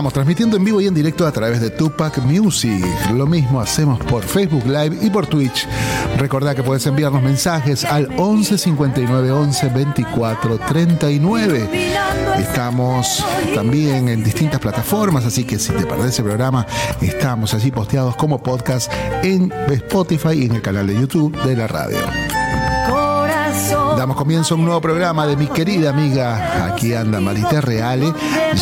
estamos transmitiendo en vivo y en directo a través de Tupac Music. Lo mismo hacemos por Facebook Live y por Twitch. Recordá que puedes enviarnos mensajes al 11 59 11 24 39. Estamos también en distintas plataformas, así que si te perdés el programa, estamos allí posteados como podcast en Spotify y en el canal de YouTube de la radio. Damos comienzo a un nuevo programa de mi querida amiga, aquí anda Marité Reale,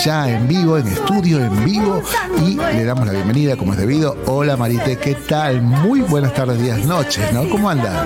ya en vivo, en estudio, en vivo, y le damos la bienvenida como es debido. Hola Marité, ¿qué tal? Muy buenas tardes, días, noches, ¿no? ¿Cómo anda?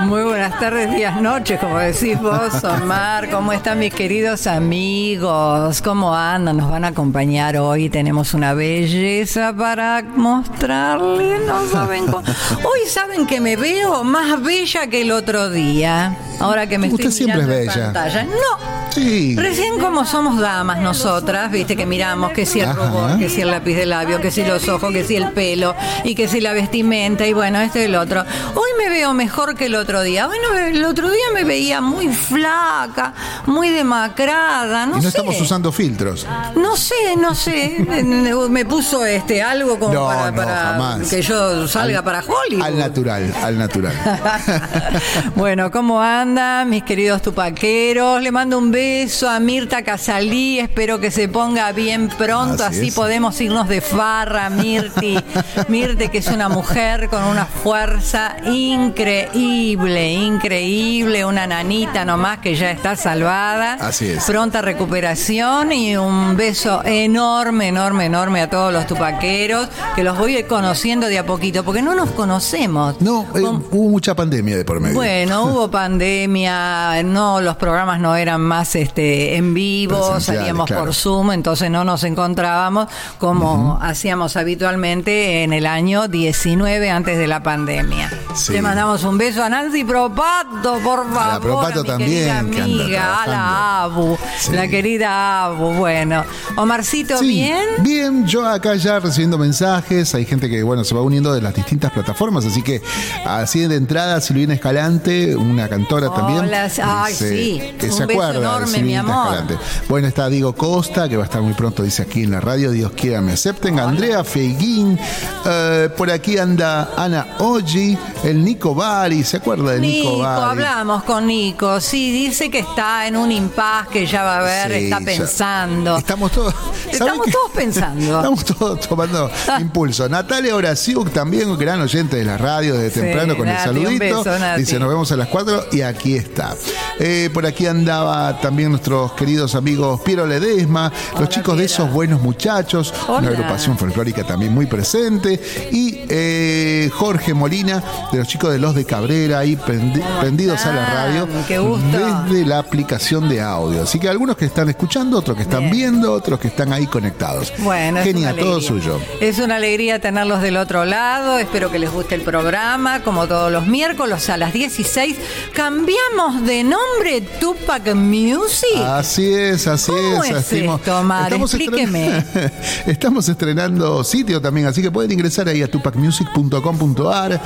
Muy buenas tardes, días, noches, como decís vos, Omar. ¿Cómo están mis queridos amigos? ¿Cómo andan? Nos van a acompañar hoy. Tenemos una belleza para mostrarles. No saben cómo. Hoy saben que me veo más bella que el otro día. Ahora que me Usted estoy siempre mirando es en bella. pantalla. No. Sí. Recién como somos damas nosotras, viste que miramos que si el rubor, que si el lápiz de labio, que si los ojos, que si el pelo y que si la vestimenta y bueno, esto y el otro. Hoy me veo mejor que el otro día. Bueno, el otro día me veía muy flaca, muy demacrada, no, y no sé. estamos usando filtros. No sé, no sé. Me puso este algo como No, para, no, para jamás. que yo salga Al- para Hollywood. Al natural, al natural. bueno, ¿cómo andan mis queridos tupaqueros? Le mando un beso a Mirta Casalí, espero que se ponga bien pronto, Así podemos irnos de farra, Mirti. Mirte que es una mujer con una fuerza increíble, increíble, una nanita nomás que ya está salvada. Así es. Pronta recuperación y un beso enorme, enorme, enorme a todos los tupaqueros, que los voy conociendo de a poquito, porque no nos conocemos. No, eh, Con- hubo mucha pandemia de por medio. bueno, hubo pandemia, no, los programas no eran más este en vivo, salíamos claro. por Zoom, entonces no nos encontrábamos como hacíamos habitualmente en el año 19 antes de la pandemia. Sí. Le mandamos un beso a Nancy Propato, por favor. Propato a mi también, amiga, a la. Abu, Sí. la querida Abu. Bueno, Omarcito, Sí, ¿bien? Bien, yo acá ya recibiendo mensajes, hay gente que bueno se va uniendo de las distintas plataformas, así que así de entrada Silvina Escalante, una cantora también. Ay, sí, que un se beso acuerda de enorme, mi amor. Escalante. Bueno, está Diego Costa, que va a estar muy pronto, dice aquí en la radio, Dios quiera me acepten. Andrea Feiguín, eh, por aquí anda Ana Oggi, el Nico Bari, ¿se acuerda de Nico, Nico, hablamos con Nico. Sí, dice que está en un impas que ya va a ver, Sí, está ya- pensando. Estamos todos. ¿saben Estamos qué? todos pensando. Estamos todos tomando impulso. Natalia Horaciuk, también gran oyente de la radio desde temprano con Nati, el un saludito. beso, Nati. Dice, nos vemos a las 4 y aquí está. Eh, por aquí andaba también nuestros queridos amigos Piero Ledesma, los chicos de esos buenos muchachos, una agrupación folclórica también muy presente, y eh, Jorge Molina, de los chicos de Los de Cabrera, ahí prendi- prendidos a la radio, Qué gusto. desde la aplicación de audio. Así que algunos que están escuchando, otros que están Bien. viendo, otros que están ahí conectados. Bueno, Genial, todo suyo. Es una alegría tenerlos del otro lado. Espero que les guste el programa, como todos los miércoles a las 16. Cambiamos de nombre Tupac Music. Así es, así ¿Cómo es. es estimo- esto? Explíqueme. estren- estamos estrenando sitio también, así que pueden ingresar ahí a tupacmusic.com.ar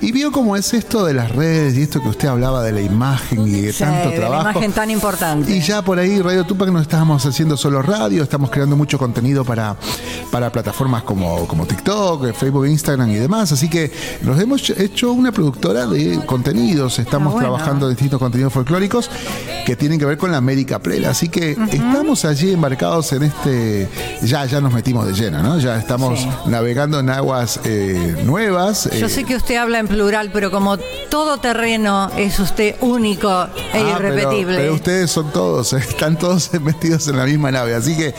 y vio cómo es esto de las redes y esto que usted hablaba de la imagen y de Sí, tanto de la trabajo. imagen tan importante. Y ya por ahí, Radio Tupac no estábamos haciendo solo radio, estamos creando mucho contenido para, para plataformas como, como TikTok, Facebook, Instagram y demás. Así que nos hemos hecho una productora de contenidos. Estamos Ah, bueno. trabajando en distintos contenidos folclóricos que tienen que ver con la América Plena. Así que estamos allí embarcados en este. Ya, ya nos metimos de lleno, ¿no? Ya estamos Sí. navegando en aguas eh, nuevas. Yo eh, sé que usted habla en plural, pero como todo terreno es usted único e Ah, irrepetible. Pero, ustedes son todos, eh, están todos metidos en la misma nave. Así que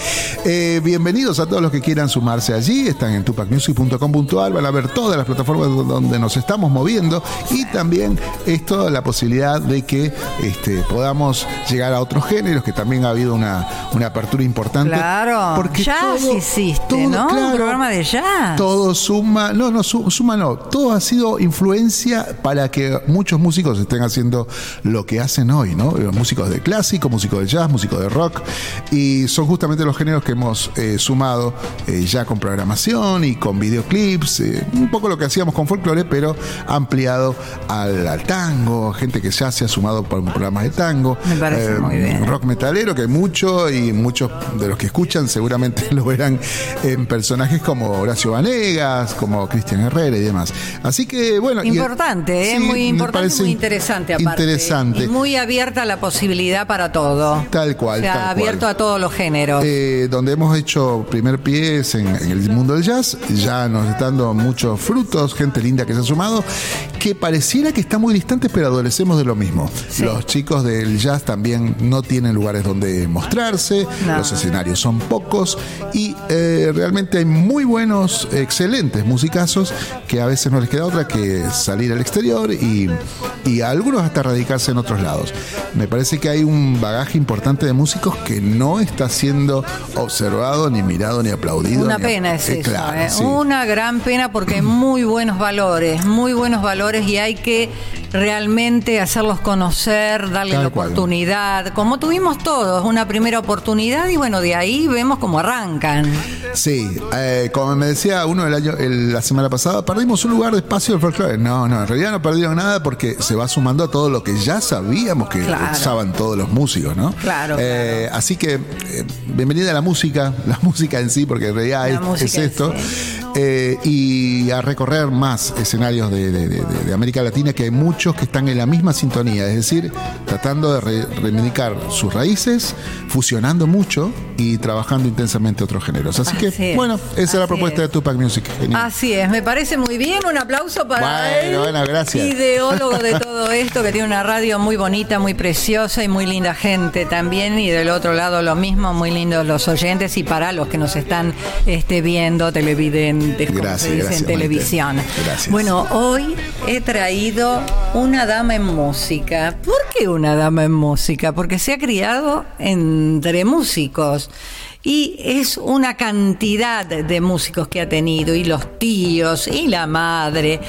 eh, bienvenidos a todos los que quieran sumarse allí. Están en tupacmusic.com.ar, van a ver todas las plataformas do- donde nos estamos moviendo y también esto, la posibilidad de que este, podamos llegar a otros géneros, que también ha habido una, una apertura importante. Claro, Porque todo- hiciste, todo, ¿no? Un programa de jazz. Todo suma, no, no, su- suma no, todo ha sido influencia para que muchos músicos estén haciendo lo que hacen hoy, ¿no? Los músicos de clásico, músicos de jazz, músicos de rock, y son justamente los géneros que hemos eh, sumado eh, ya con programación y con videoclips, eh, un poco lo que hacíamos con folclore, pero ampliado al, al tango, gente que ya se ha sumado por programas de tango, Me parece muy bien. rock metalero, que hay mucho, y muchos de los que escuchan seguramente lo verán en personajes como Horacio Vanegas, como Cristian Herrera y demás. Así que, bueno. y- Importante, ¿eh? Sí, muy importante, parece muy interesante aparte. Interesante. Y muy abierta la posibilidad para todo. Tal cual, O sea, tal cual. abierto a todos los géneros. Eh, donde hemos hecho primer pies en, en el mundo del jazz, ya nos está dando muchos frutos, gente linda que se ha sumado, que pareciera que está muy distante, pero adolecemos de lo mismo. Sí. Los chicos del jazz también no tienen lugares donde mostrarse, No. los escenarios son pocos y eh, realmente hay muy buenos, excelentes musicazos que a veces no les queda otra que salir al exterior y, y a algunos hasta radicarse en otros lados. Me parece que hay un bagaje importante de músicos que no está siendo observado, ni mirado, ni aplaudido. Una ni- pena es Eh, eso, claro, ¿eh? sí. una gran pena porque hay muy buenos valores, muy buenos valores y hay que realmente hacerlos conocer, darle la cual. oportunidad, como tuvimos todos, una primera oportunidad y bueno, de ahí vemos cómo arrancan. Sí, eh, como me decía uno el año, el- la semana pasada, perdimos un lugar de espacio del folclore. No, no, en realidad no perdieron nada porque se va sumando a todo lo que ya sabíamos que Claro. usaban todos los músicos, ¿no? Claro, Eh, Así que, eh, bienvenida a la música, la música en sí, porque en realidad es, esto. sí. Eh, y a recorrer más escenarios de, de- de- de América Latina, que hay muchos que están en la misma sintonía, es decir, tratando de re- reivindicar sus raíces, fusionando mucho y trabajando intensamente otros géneros. Así, Así que, es, bueno, esa es la propuesta es. de Tupac Music. Genial. Así es, me parece muy bien. Un aplauso para Bueno, él. bueno, gracias. Ideólogo de todo esto, que tiene una radio muy bonita, muy preciosa y muy linda gente también. Y del otro lado lo mismo, muy lindos los oyentes y para los que nos están este, viendo, televidentes, como Gracias, se dice gracias, en televisión. Gracias. Bueno, hoy he traído una dama en música. ¿Por qué una dama en música? Porque se ha criado entre músicos. Y es una cantidad de músicos que ha tenido, y los tíos, y la madre.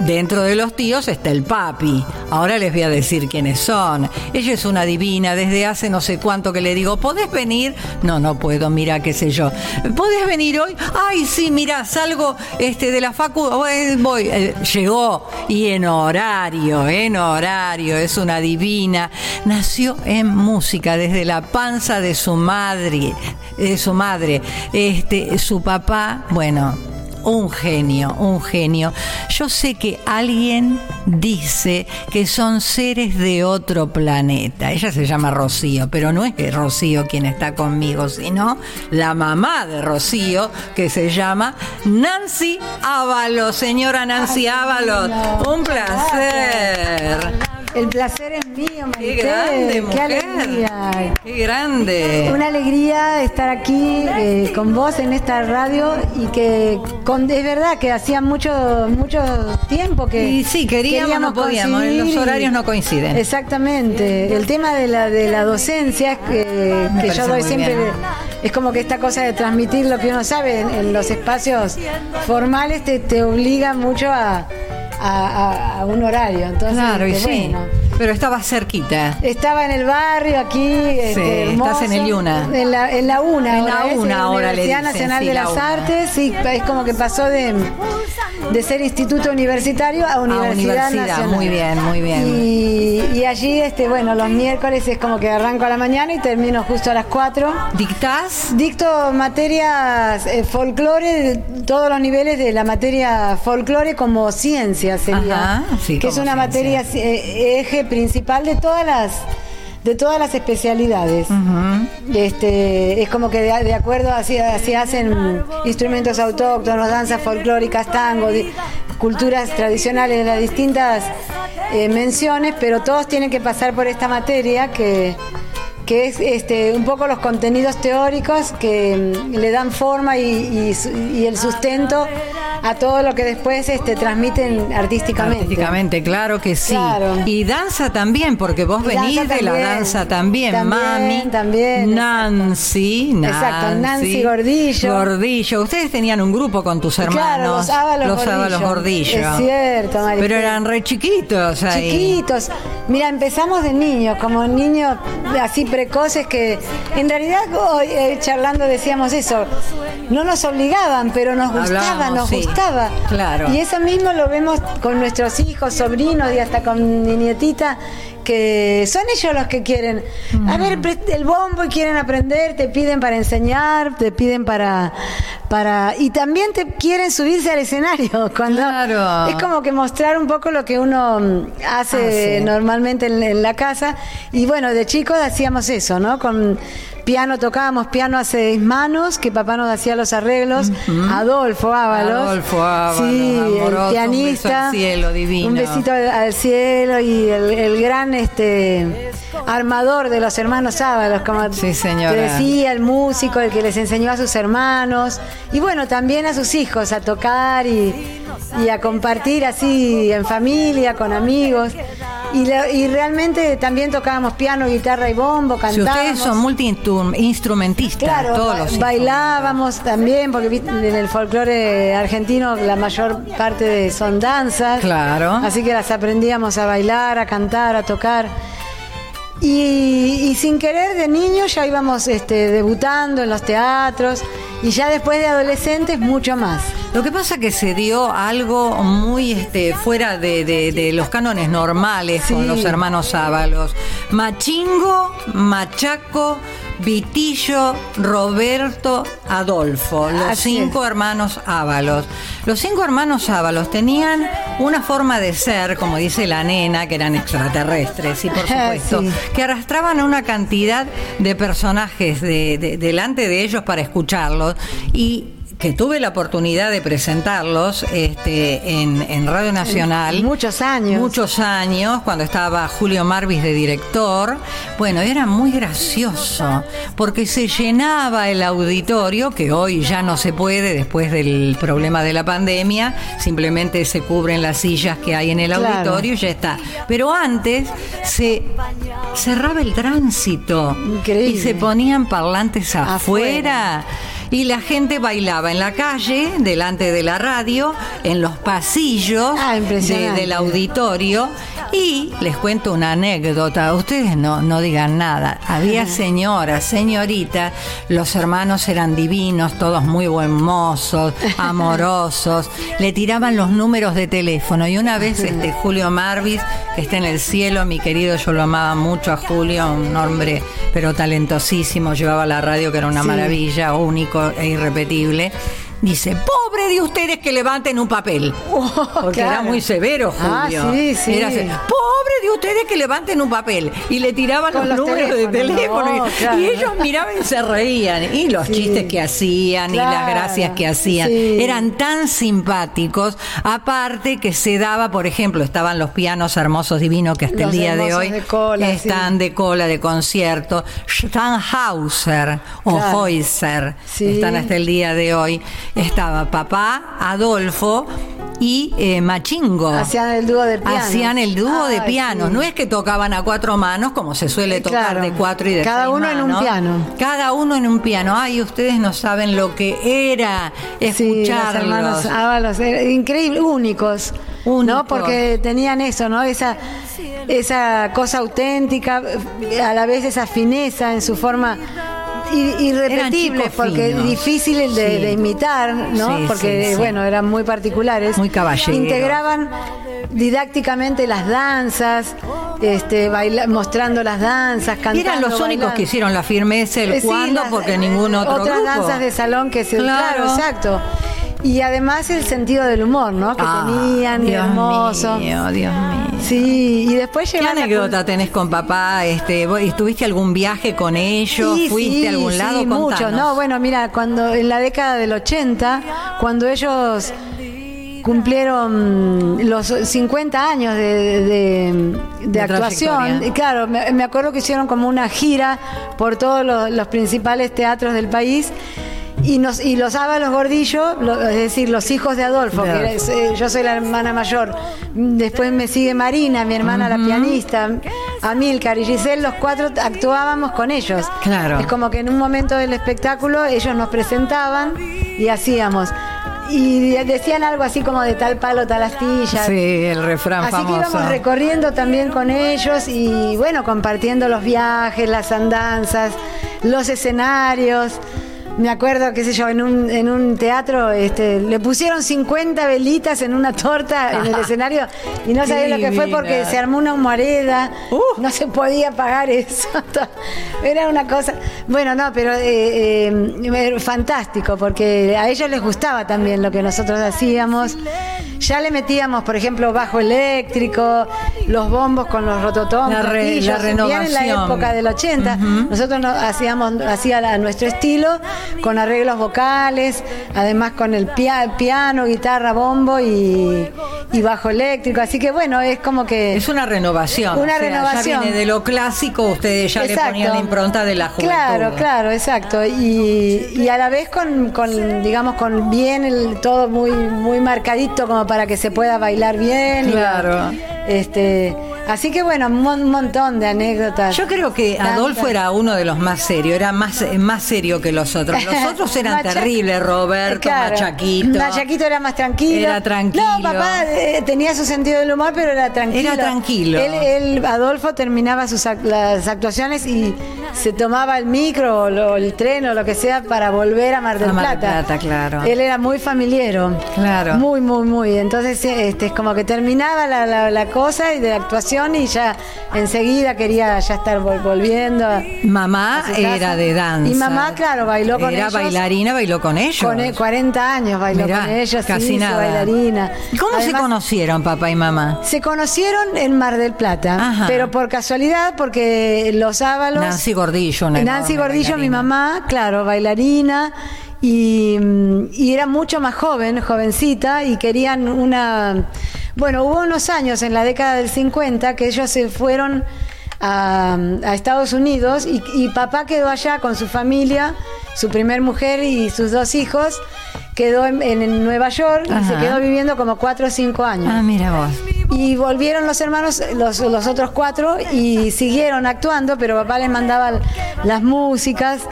Dentro de los tíos está el papi. Ahora les voy a decir quiénes son. Ella es una divina, desde hace no sé cuánto que le digo, ¿podés venir? No, no puedo, mira, qué sé yo. ¿Podés venir hoy? Ay, sí, mira, salgo este, de la facu, voy. voy. Eh, llegó y en horario, en horario, es una divina. Nació en música desde la panza de su madre, de su madre. Este, su papá, bueno, un genio, un genio. Yo sé que alguien dice que son seres de otro planeta. Ella se llama Rocío, pero no es Rocío quien está conmigo, sino la mamá de Rocío, que se llama Nancy Ábalos. Señora Nancy Ábalos, un placer. El placer es mío, Qué Marité. grande, Qué alegría. Qué grande. Una alegría estar aquí eh, con vos en esta radio y que con, es verdad que hacía mucho mucho tiempo que Y sí, queríamos, no podíamos, los horarios no coinciden. Exactamente. El tema de la de la docencia es que, yo doy siempre bien. es como que esta cosa de transmitir lo que uno sabe en, en los espacios formales te, te obliga mucho a, a- a- a un horario. Entonces, Claro, y este, sí. Pero estaba cerquita. Estaba en el barrio aquí, este, estás en el Yuna. En la, en la UNA, En la ahora, es UNA ahora le Universidad dicen, Nacional sí, de la las UNA. Artes, sí, es como que pasó de, de ser instituto universitario a Universidad, universidad, Nacional. muy bien, muy bien. Y, y allí, este, bueno, los miércoles es como que arranco a la mañana y termino justo a las 4. ¿Dictás? Dicto materias eh, folclore, de todos los niveles de la materia folclore como ciencia sería, Ajá, sí, que es una ciencia. materia eh, eje principal de todas las de todas las especialidades. Este, es como que de, de acuerdo así, así hacen instrumentos autóctonos, danzas folclóricas, tango, di- culturas tradicionales de las distintas eh, menciones, pero todos tienen que pasar por esta materia que que es este, un poco los contenidos teóricos que mm, le dan forma y, y y el sustento a todo lo que después este, transmiten artísticamente. Artísticamente, claro que sí. Claro. Y danza también, porque vos venís de la danza también, También, mami. también, Nancy, Nancy. Exacto, Nancy Gordillo. Gordillo. Ustedes tenían un grupo con tus hermanos. Claro, los Ábalos Los Gordillo. Ábalos Gordillo. Es cierto, Maricel. Pero eran re chiquitos ahí. Chiquitos. Mira, empezamos de niños, como niños así precoces que en realidad hoy, eh, charlando decíamos eso. No nos obligaban, pero nos gustaba, Hablábamos, nos sí. gustaba. Claro. Y eso mismo lo vemos con nuestros hijos, sobrinos y hasta con mi nietita que son ellos los que quieren. A ver, pre- el bombo y quieren aprender, te piden para enseñar, te piden para para y también te quieren subirse al escenario cuando Claro. es como que mostrar un poco lo que uno mm, hace Hace. normalmente en, en la casa y bueno, de chicos hacíamos eso, ¿no? Con piano tocábamos piano a seis manos, que papá nos hacía los arreglos, Adolfo Ábalos. Adolfo Ábalos, sí, amoroso, el un beso pianista. al cielo, divino. Un besito al, al cielo y el, el gran este armador de los hermanos Ábalos, como Sí, señora. te decía, el músico, el que les enseñó a sus hermanos y bueno, también a sus hijos a tocar y, y a compartir así en familia, con amigos. Y, la- y realmente también tocábamos piano, guitarra y bombo, Si cantábamos. ustedes son multi-instrumentistas, Claro, todos los bailábamos también, porque en el folclore argentino la mayor parte de- son danzas. Claro. Así que las aprendíamos a bailar, a cantar, a tocar. Y, y sin querer de niños ya íbamos este, debutando en los teatros y ya después de adolescentes mucho más. Lo que pasa que se dio algo muy este, fuera de, de- de los cánones normales con los hermanos Ábalos. Machingo, Machaco, Vitillo, Roberto, Adolfo, los Así cinco hermanos Ábalos. Los cinco hermanos Ábalos tenían una forma de ser, como dice la nena, que eran extraterrestres, y por supuesto, Sí. que arrastraban a una cantidad de personajes de- de- delante de ellos para escucharlos y que tuve la oportunidad de presentarlos este, en, en Radio Nacional. Muchos años. Muchos años, cuando estaba Julio Marvis de director. Bueno, era muy gracioso, porque se llenaba el auditorio, que hoy ya no se puede después del problema de la pandemia, simplemente se cubren las sillas que hay en el Claro. auditorio y ya está. Pero antes se cerraba el tránsito Increíble. y se ponían parlantes Afuera. afuera. Y la gente bailaba en la calle, delante de la radio, en los pasillos Ah, de- del auditorio. Y les cuento una anécdota, ustedes no, no digan nada. Había señoras, señoritas, los hermanos eran divinos, todos muy buen mozos, amorosos, le tiraban los números de teléfono. Y una vez este Julio Marvis, que está en el cielo, mi querido, yo lo amaba mucho a Julio, un hombre pero talentosísimo, llevaba la radio que era una Sí. maravilla, único e irrepetible. Dice, pobre de ustedes que levanten un papel. Porque era muy severo, Ah, Julio. sí, sí. Era pobre de ustedes que levanten un papel. Y le tiraban Con los, los números de teléfono. no, y, claro. y ellos miraban y se reían. Y los Sí. chistes que hacían y las gracias que hacían. sí. Eran tan simpáticos. Aparte que se daba, por ejemplo, estaban los pianos hermosos divinos que hasta el día de hoy de cola, sí. están de cola de concierto. Steinhauser o Claro. Heuser están hasta el día de hoy. Estaba papá, Adolfo y eh, Machingo. Hacían el dúo de piano. Hacían el dúo de piano. Sí. No es que tocaban a cuatro manos como se suele Eh, tocar claro. de cuatro y de Cada seis uno en un piano. Cada uno en un piano. Ay, ustedes no saben lo que era Sí, los escucharlos. hermanos Ábalos, era increíble, únicos, Únicos. ¿no? Porque tenían eso, ¿no? Esa, esa cosa auténtica, a la vez esa fineza en su forma irrepetible, chicos porque difícil de, Sí. de imitar, ¿no? Sí, porque, sí, bueno, eran muy particulares. Muy caballeros. Integraban didácticamente las danzas, este, baila- mostrando las danzas, Y cantando. eran los únicos que hicieron la firmeza el Eh, cuando, las- porque ningún otro Otras grupo. danzas de salón que se... Claro, Claro. exacto. Y además el sentido del humor, ¿no? Que Ah, tenían, Dios hermoso. mío, Dios mío. Sí, y después ¿Qué llevan la anécdota tenés con papá? Este, ¿vos ¿Estuviste algún viaje con ellos? Sí, ¿Fuiste sí, a algún sí, lado? mucho. Contanos. No, bueno, mira, cuando en la década del 80, cuando ellos cumplieron los 50 años de, de- de De actuación, y claro, me, me acuerdo que hicieron como una gira por todos los, los principales teatros del país. Y, nos, y los Ábalos Gordillo, lo- es decir, los hijos de Adolfo, que eh, yo soy la hermana mayor. Después me sigue Marina, mi hermana la pianista, Amilcar y Giselle, los cuatro actuábamos con ellos. Claro. Es como que en un momento del espectáculo ellos nos presentaban y hacíamos. Y decían algo así como de tal palo, tal astilla. Sí, el refrán Así que íbamos recorriendo también con ellos y bueno, compartiendo los viajes, las andanzas, los escenarios. Me acuerdo, qué sé yo, en un, en un teatro este, le pusieron 50 velitas en una torta en el escenario y no sabía lo que fue porque se armó una humareda, Uh. no se podía pagar eso. Era una cosa. Bueno, no, pero eh, eh, fantástico porque a ellos les gustaba también lo que nosotros hacíamos. Ya le metíamos, por ejemplo, bajo eléctrico, los bombos con los rototoms, La re- la bien en la renovación. época del 80. Nosotros nos hacíamos hacía la- nuestro estilo con arreglos vocales, además con el pia- piano, guitarra, bombo y, y bajo eléctrico. Así que bueno, es como que Es una renovación. Una o sea, renovación. Ya viene de lo clásico, ustedes ya Exacto. le ponían la impronta de la juventud. Claro, claro, exacto. Y, y a la vez con, con, digamos, con bien el, todo muy, muy marcadito como para que se pueda bailar bien. y- este, así que bueno, un mon- montón de anécdotas. Yo creo que Tantas. Adolfo era uno de los más serios, era más, más serio que los otros. Los otros eran Macha- terribles, Roberto, Claro. Machaquito. Machaquito era más tranquilo. Era tranquilo. No, papá eh, tenía su sentido del humor, pero era tranquilo. Era tranquilo. Él, él, Adolfo, terminaba sus ac- las actuaciones y se tomaba el micro o lo- el tren o lo que sea para volver a Mar del A Mar del Plata. Plata, claro. Él era muy familiero. Claro. Muy, muy, muy. Entonces, este, es como que terminaba la, la- la cosa y de la actuación y ya enseguida quería ya estar vol- volviendo. Mamá era de danza. Y mamá, claro, bailó con Era ellos. bailarina, bailó con ellos. Con e- 40 años bailó Mirá, con ellos, casi sí, nada. bailarina. ¿Y ¿Cómo se conocieron papá y mamá? Se conocieron en Mar del Plata, Ajá. pero por casualidad, porque los Ábalos. Nancy Gordillo, una Nancy Gordillo, mi mamá, claro, bailarina. Y, y era mucho más joven, jovencita, y querían una. Bueno, hubo unos años en la década del 50 que ellos se fueron a, a Estados Unidos y, y papá quedó allá con su familia, su primer mujer y sus dos hijos. Quedó en, en Nueva York y se quedó viviendo como cuatro o cinco años. Ah, mira vos. Y volvieron los hermanos, los, los otros cuatro, y siguieron actuando, pero papá les mandaba las músicas,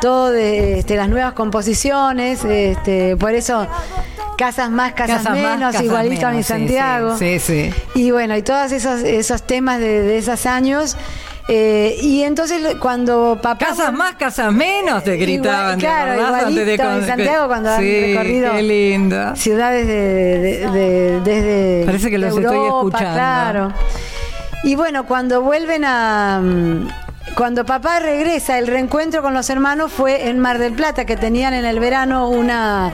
todo de este, las nuevas composiciones, este, por eso casas más, casas, Casas más, menos, casas igualito a mi menos, sí, Santiago. sí, sí, sí. Y bueno, y todos esos, esos temas de, de esos años. eh, y entonces cuando papá... Casas más, casas menos, te gritaban. ¿te claro, igualito Antes de con- en Santiago cuando han sí, recorrido Qué lindo. ciudades de, de- de- desde Parece que los estoy escuchando. claro y bueno cuando vuelven a mm, cuando papá regresa el reencuentro con los hermanos fue en Mar del Plata que tenían en el verano una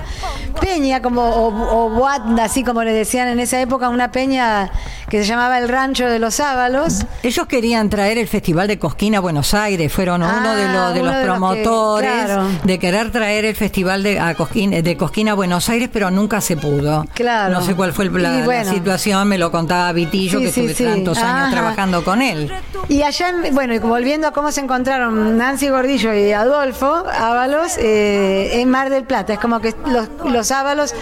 peña como o, o boat, así como le decían en esa época una peña que se llamaba el Rancho de los Ábalos Ellos querían traer el Festival de Cosquín a Buenos Aires, fueron Ah, uno de, uno los de los que- promotores claro. de querer traer el Festival de, a Cosquín, de Cosquín a Buenos Aires, pero nunca se pudo. Claro. No sé cuál fue el- la, bueno. situación, me lo contaba Vitillo, Sí, que estuve sí. tantos años trabajando con él. Y allá, en- bueno, y volviendo cómo se encontraron Nancy Gordillo y Adolfo Ábalos eh, en Mar del Plata. Es como que los, los Ábalos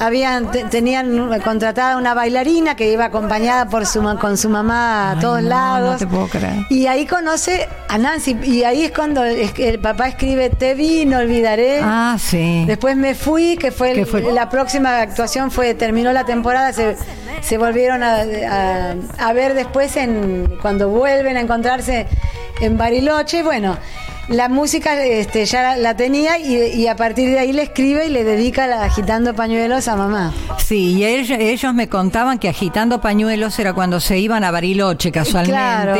habían, te- tenían contratada una bailarina que iba acompañada por su, con su mamá a Ay, todos no, lados. no te puedo creer. Y ahí conoce a Nancy. Y ahí es cuando el papá escribe Te vi, no olvidaré. Ah, sí. Después me fui, que fue, el- ¿Qué fue? la próxima actuación fue, terminó la temporada, se, se volvieron a, a- a ver después en cuando vuelven a encontrarse en Bariloche, bueno. La música este, ya la, la tenía y, y a partir de ahí le escribe y le dedica la agitando pañuelos a mamá. Sí, y ellos, ellos me contaban que agitando pañuelos era cuando se iban a Bariloche casualmente. Claro.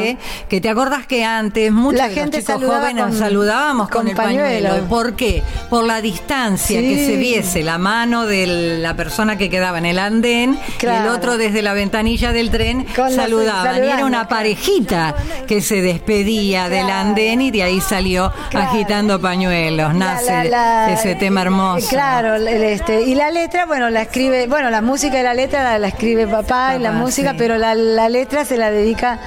Que te acordás que antes muchos La de gente los chicos saludaba jóvenes con- saludábamos con, con el pañuelo. pañuelo. ¿Por qué? Por la distancia Sí. que se viese la mano de la persona que quedaba en el andén y el otro desde la ventanilla del tren Con saludaban. y era una parejita que se despedía del andén y de ahí salió Claro. agitando pañuelos. Nace La- la- la- ese tema hermoso. Claro, el- este, y la letra, bueno, la escribe, bueno, la música y la letra la, la escribe papá, y la música, sí. pero la letra se la dedica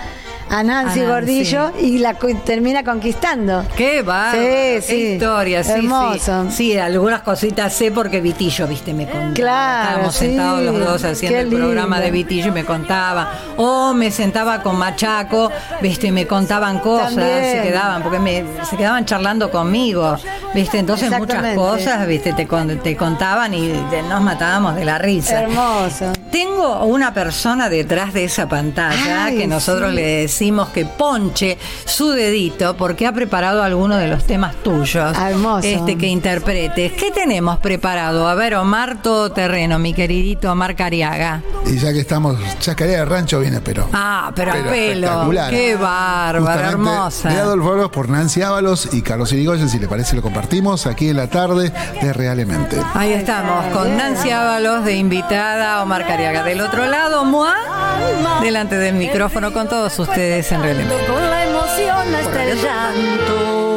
a Nancy A Nancy. Gordillo y la termina conquistando. Qué bárbaro, Sí, sí. qué historia, sí, Hermoso. sí. Sí, algunas cositas sé porque Vitillo, viste, me contaba. Claro, Estábamos sí. sentados los dos haciendo Qué el programa de Vitillo y me contaba. O me sentaba con Machaco, viste, y me contaban cosas, También. se quedaban, porque me, se quedaban charlando conmigo, viste, entonces muchas cosas, viste, te, te contaban y te- nos matábamos de la risa. Hermoso. Tengo una persona detrás de esa pantalla Ay, que nosotros le decimos que ponche su dedito porque ha preparado alguno de los temas tuyos. Ah, hermoso. Este que interpretes. ¿Qué tenemos preparado? A ver, Omar Todoterreno, mi queridito Omar Cariaga. Y ya que estamos, Chacarera de Rancho viene, pero. Ah, pero, al pelo. espectacular. Qué bárbaro, Justamente hermosa. De Adolfo Oros por Nancy Ábalos y Carlos Irigoyen, si le parece, lo compartimos aquí en la tarde de Realmente. Ahí estamos, con Nancy Ábalos de invitada, Omar Cariaga. Del otro lado, Moa, delante del micrófono con todos ustedes en. Con la emoción hasta el llanto.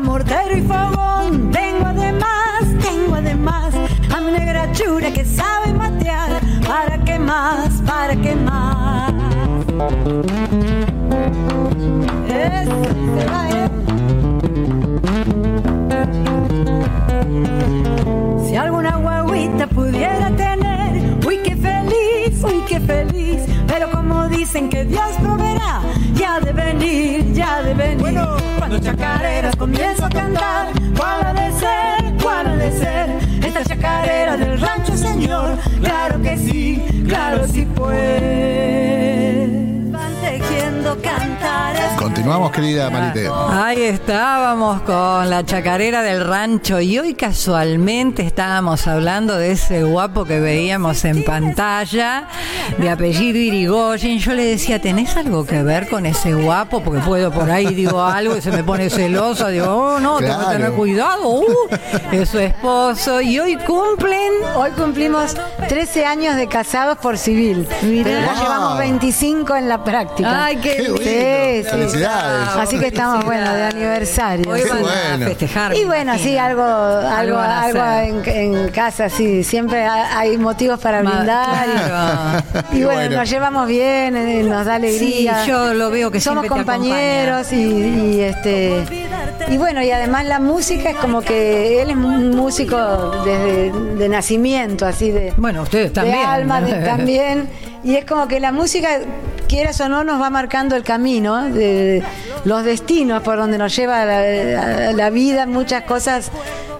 Mortero y fogón. Tengo además, tengo además a mi negra chura que sabe matear. ¿Para qué más? ¿Para qué más? ¿eh? Si alguna guaguita pudiera tener, uy, qué feliz, uy, qué feliz. Pero como dicen que Dios proveerá, ya de venir, ya de venir. Cuando chacareras comienzo a cantar, ¿cuál ha de ser? ¿Cuál ha de ser? Esta chacarera del rancho, señor. Claro que sí, claro sí pues. Van tejiendo cantares. Continuamos, querida Marite. Ahí estábamos con la chacarera del rancho y hoy casualmente estábamos hablando de ese guapo que veíamos en pantalla, de apellido Irigoyen. Yo le decía, ¿tenés algo que ver con ese guapo? Porque puedo por ahí digo algo y se me pone celoso. Digo, oh no, tengo que Claro. tener cuidado. Uh, es su esposo. Y hoy cumplen Hoy cumplimos 13 años de casados por civil. Mirá. Pero ya Wow. llevamos 25 en la práctica. Ay, qué Qué lindo. lindo. Sí, sí. Felicidades. Así que estamos, bueno, de aniversario. Hoy van a festejar. Y bueno, sí, algo, algo, algo en, en casa, sí. Siempre ha- hay motivos para brindar. y- claro. Y, Y bueno, bueno. nos llevamos bien, eh, nos da alegría. Sí, yo lo veo que somos te compañeros y, y, este y bueno y además la música es como que él es un músico desde de nacimiento así de Bueno, ustedes también. de alma de- también y es como que la música quieras o no nos va marcando el camino de los destinos por donde nos lleva la, la vida muchas cosas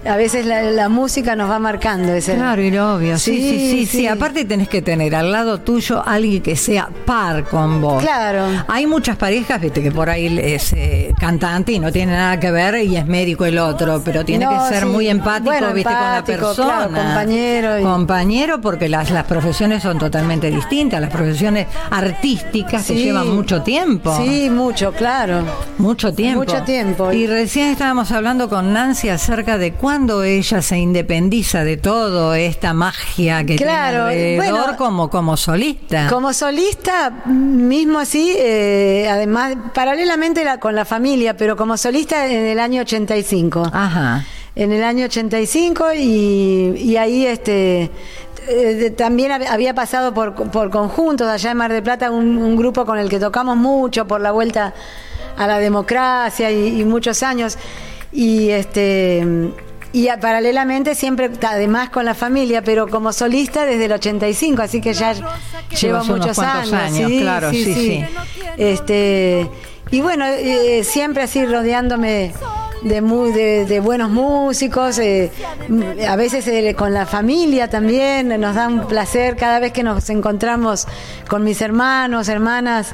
a veces la, la música nos va marcando. Ese, Claro, y lo obvio. Sí, sí, sí, sí, sí. Aparte tenés que tener al lado tuyo alguien que sea par con vos. Claro. Hay muchas parejas, viste, que por ahí es eh, cantante y no tiene nada que ver y es médico el otro, pero tiene No, que ser sí. muy empático, Bueno, viste, con la persona. claro, compañero y- Compañero, porque las, las profesiones son totalmente distintas. Las profesiones artísticas se llevan mucho tiempo. Sí, mucho, claro. Mucho tiempo. Mucho tiempo. Y recién estábamos hablando con Nancy acerca de cuándo ella se independiza de todo esta magia que Claro, tiene alrededor bueno, como, como solista. Como solista, mismo así, eh, además, paralelamente la- con la familia, pero como solista en el año 85. Ajá. En el año 85 y, y ahí este eh, también hab- había pasado por, por conjuntos allá en Mar del Plata un, un grupo con el que tocamos mucho por la vuelta a la democracia y, y muchos años y este y a- paralelamente siempre además con la familia pero como solista desde el 85 así que ya llevo muchos años, años, sí, claro, sí, sí. este y bueno eh, siempre así rodeándome de, muy, de, de buenos músicos, eh, m- a veces eh, con la familia también, nos da un placer cada vez que nos encontramos con mis hermanos, hermanas.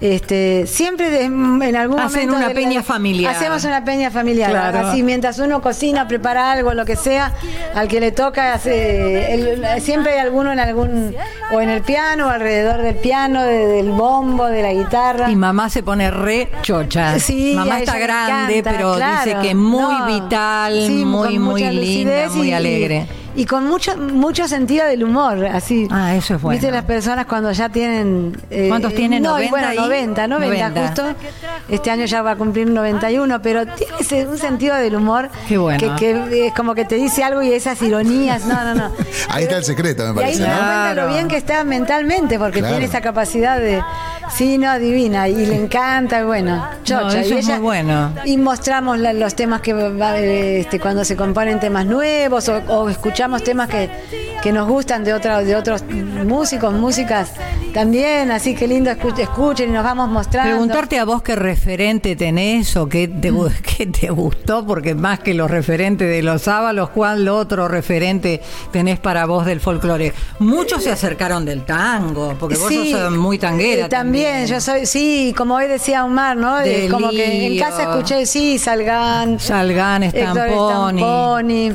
Este, siempre de- en algún Hacen momento una de peña familiar. Hacemos una peña familiar. Claro. Así mientras uno cocina, prepara algo, lo que sea, al que le toca, hace- el- siempre hay alguno en algún o en el piano, o alrededor del piano, de- del bombo, de la guitarra. Y mamá se pone re chocha. Sí, mamá está grande, encanta, pero dice que muy No, vital, sí, muy, muy linda, muy alegre. Y con mucho mucho sentido del humor, así. Ah, eso es bueno. Viste las personas cuando ya tienen... eh, ¿Cuántos tienen? No, y 90 bueno, ahí? 90, 90, 90. justo. Este año ya va a cumplir 91, pero tiene ese- un sentido del humor Qué bueno. que, que es como que te dice algo y esas ironías, no, no, no. Ahí está el secreto, me Y ahí parece, te das ¿no? cuenta Claro. lo bien que está mentalmente, porque Claro. tiene esa capacidad de, sí, no, divina, y le encanta, bueno, chocha. eso y es muy bueno. Y mostramos la- los temas que va, este, cuando se componen temas nuevos, o, o escuchamos temas que, que nos gustan de, otra, de otros músicos, músicas también, así que lindo escu- escuchen y nos vamos mostrando. Preguntarte a vos qué referente tenés o qué te, gu- qué te gustó, porque más que los referentes de los sábalos, ¿cuál otro referente tenés para vos del folclore? Muchos se acercaron del tango, porque vos Sí, sos muy tanguera. eh, también, yo soy, sí, como hoy decía Omar, ¿no? De Eh, como que en casa escuché, sí, Salgán. Salgán, Héctor Stamponi. Stamponi,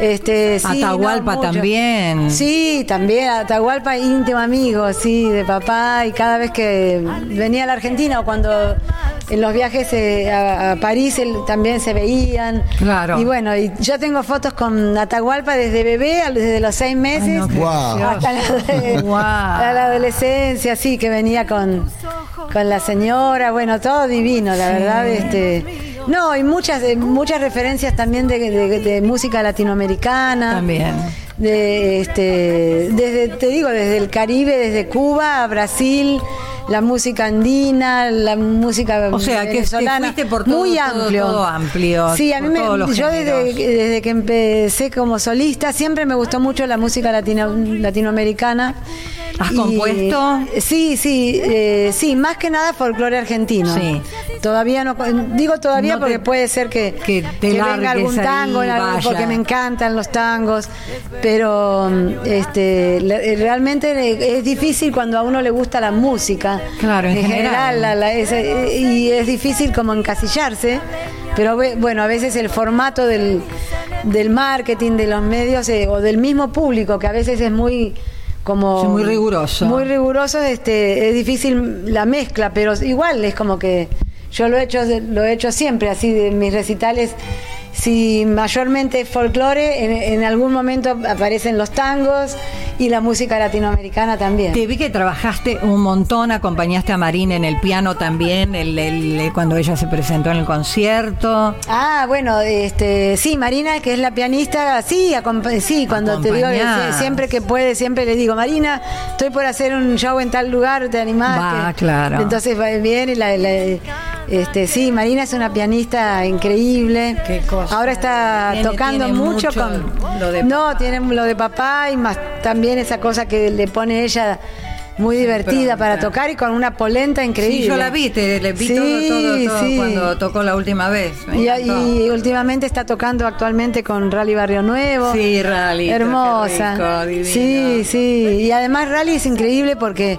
este, sí, Atahualpa no, también. Sí, también, Atahualpa, íntimo amigo, sí, de papá, y cada vez que venía a la Argentina o cuando en los viajes eh, a, a París él, también se veían. Claro. Y bueno, y yo tengo fotos con Atahualpa desde bebé, desde los seis meses. Ay, no. Hasta la, Guau. a la adolescencia, sí, que venía con, con la señora, bueno, todo divino, la verdad, este. No, y muchas, eh, muchas referencias también de, de- de música latinoamericana. También. De, este, desde, te digo, desde el Caribe, desde Cuba a Brasil, la música andina, la música O sea, que venezolana, fuiste por todo- muy amplio. todo amplio, Sí, a mí me, yo desde, desde que empecé como solista siempre me gustó mucho la música latino, latinoamericana. ¿Has Y- compuesto? Sí, sí, eh, sí, más que nada folclore argentino. Sí. Todavía no, digo todavía No te- porque puede ser que, que te venga algún ahí, tango, en algo- vaya. porque me encantan los tangos, pero este, le- realmente es difícil cuando a uno le gusta la música. Claro, en general. la- la- es- y es difícil como encasillarse, pero bueno, a veces el formato del, del marketing, de los medios eh, o del mismo público, que a veces es muy como Sí, muy riguroso. muy riguroso este es difícil la mezcla pero igual es como que yo lo he hecho lo he hecho siempre así de mis recitales si mayormente folclore en, en algún momento aparecen los tangos y la música latinoamericana también Te vi que trabajaste un montón, acompañaste a Marina en el piano también, el, el- cuando ella se presentó en el concierto. Ah, bueno, este, sí, Marina, que es la pianista, sí, sí, cuando te digo que siempre que puede, siempre le digo, Marina, estoy por hacer un show en tal lugar, ¿te animás? Que- claro. Entonces va bien y la, la- este, sí, Marina es una pianista increíble. Qué cosa. Ahora está Tiene- tocando tiene mucho, mucho con lo de No, papá. tiene lo de papá y más también esa cosa que le pone ella muy divertida para tocar y con una polenta increíble. Sí, yo la vi, te, le vi Sí, todo, todo, todo sí. cuando tocó la última vez. Y, últimamente está tocando actualmente con Rally Barrio Nuevo. Sí, Rally. Hermosa. rico, sí, sí. Y además Rally es increíble porque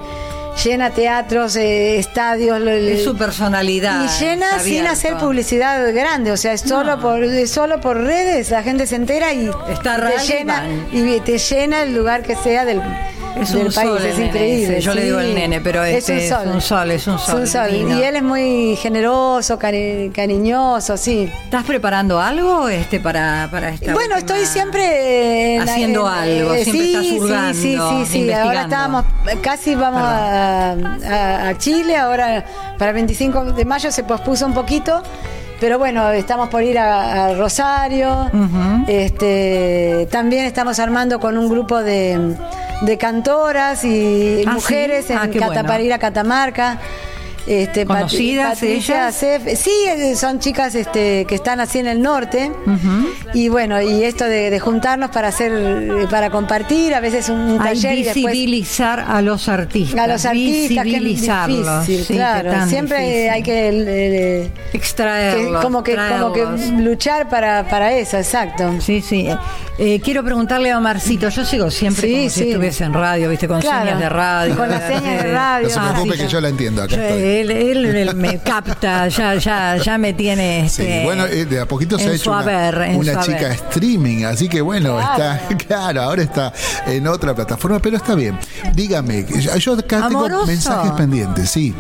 llena teatros, eh, estadios. Es su personalidad. Y llena sin hacer publicidad grande, o sea, es solo por es solo por redes, la gente se entera y Está te llena y te llena el lugar que sea del, Es del un país, sol es increíble. ese. Yo le digo el nene, pero este es un sol, es un sol, divino. Y él es muy generoso, cari- cariñoso, sí. ¿Estás preparando algo este para, para esta Bueno, estoy siempre la- Haciendo en- algo, eh, siempre sí, estás sí, hurgando, Sí, sí, sí. Ahora estábamos, casi vamos a, a- a Chile, ahora para el 25 de mayo se pospuso un poquito. Pero bueno, estamos por ir a, a Rosario. este, también estamos armando con un grupo de, de cantoras y Ah, mujeres ¿sí? Ah, en qué Cata- bueno. para ir a Catamarca. Este, ¿Conocidas Patricia ellas? Acef- sí, eh, son chicas este, que están así en el norte. Y bueno, y esto de, de juntarnos para hacer, eh, para compartir, a veces un, taller y después visibilizar a los artistas. a los artistas, que es visibilizarlos. difícil, sí, qué claro. Siempre difícil. hay que, eh, que extraerlos. como que como que luchar para, para eso, exacto. Sí, sí. Eh, eh, quiero preguntarle a Omarcito, yo sigo siempre Sí, como si sí. estuviese en radio, viste, con Claro, señas de radio. con las señas de radio. No se Ah, preocupe sí, que yo la entiendo, acá Yo- estoy. Él, él- él me capta, ya, ya, ya me tiene. Sí, este, bueno, eh, de a poquito se ha hecho una, haber, chica haber. streaming, así que bueno, está, claro, ahora está en otra plataforma, pero está bien. Dígame, yo yo acá Amoroso. tengo mensajes pendientes, sí.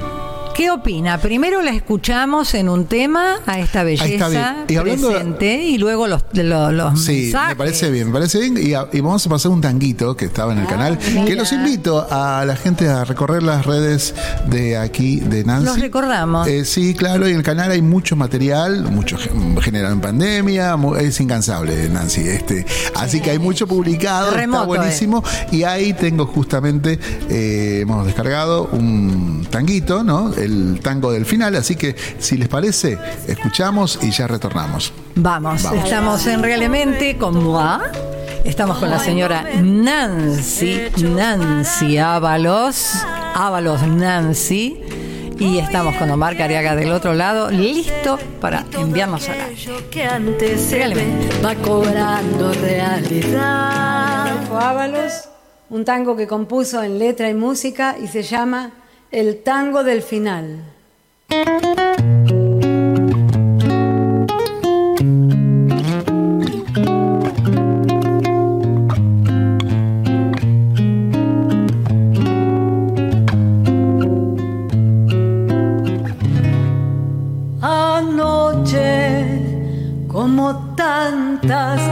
¿Qué opina? Primero la escuchamos en un tema a esta Ahí está belleza bien. Y hablando- presente y luego los, los, los Sí, mensajes. me parece bien, me parece bien. Y, a- y vamos a pasar un tanguito que estaba en Ah, el canal, que los invito a la gente a recorrer las redes de aquí, de Nancy. Los recordamos. Eh, sí, claro, y en el canal hay mucho material, mucho gen- generado en pandemia, es incansable, Nancy. Este, así que hay mucho publicado, Remoto, está buenísimo. Y ahí tengo justamente, eh, hemos descargado un tanguito, ¿no? El tango del final, así que si les parece, escuchamos y ya retornamos. Vamos, Vamos. estamos en Realmente con Moi. Estamos con la señora Nancy, Nancy Ábalos, Ábalos Nancy. Y estamos con Omar Cariaga del otro lado, listo para enviarnos al aire. que antes se Realmente. va cobrando realidad. Ábalos, un tango que compuso en letra y música y se llama El tango del final. Anoche, como tantas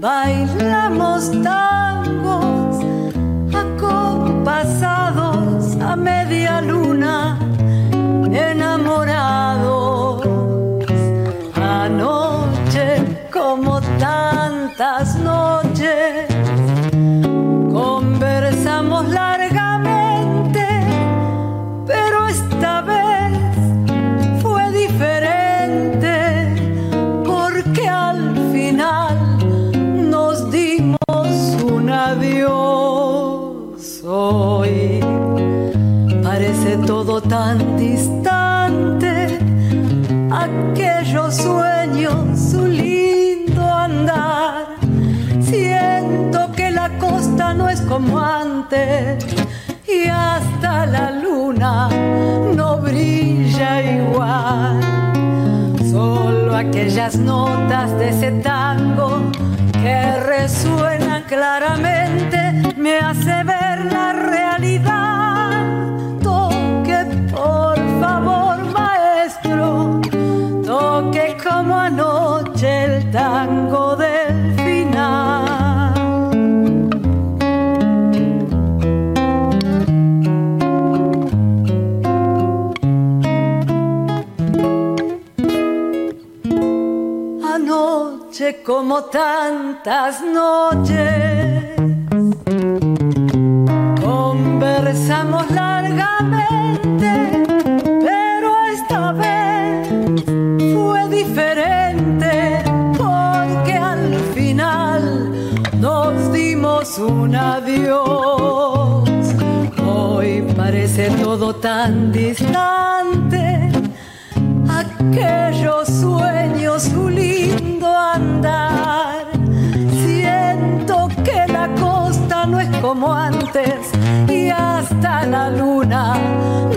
bailamos tangos acompasados a media luna, enamorados. Anoche, como tantas noches, Parece todo tan distante, aquellos sueños, su lindo andar. Siento que la costa no es como antes y hasta la luna no brilla igual. Solo aquellas notas de ese tango que resuenan claramente me hace ver la realidad. como tantas noches. Conversamos largamente, pero esta vez fue diferente, porque al final nos dimos un adiós. Hoy parece todo tan distante, aquellos sueños, Juli andar. Siento que la costa no es como antes y hasta la luna